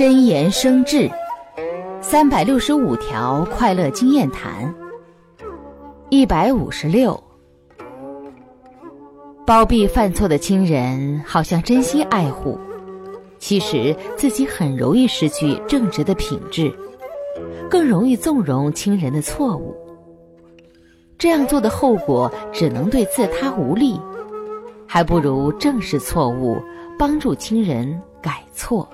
真言生智三百六十五条快乐经验谈一百五十六包庇犯错的亲人好像真心爱护其实自己很容易失去正直的品质更容易纵容亲人的错误。这样做的后果只能对自他无利还不如正视错误帮助亲人改错。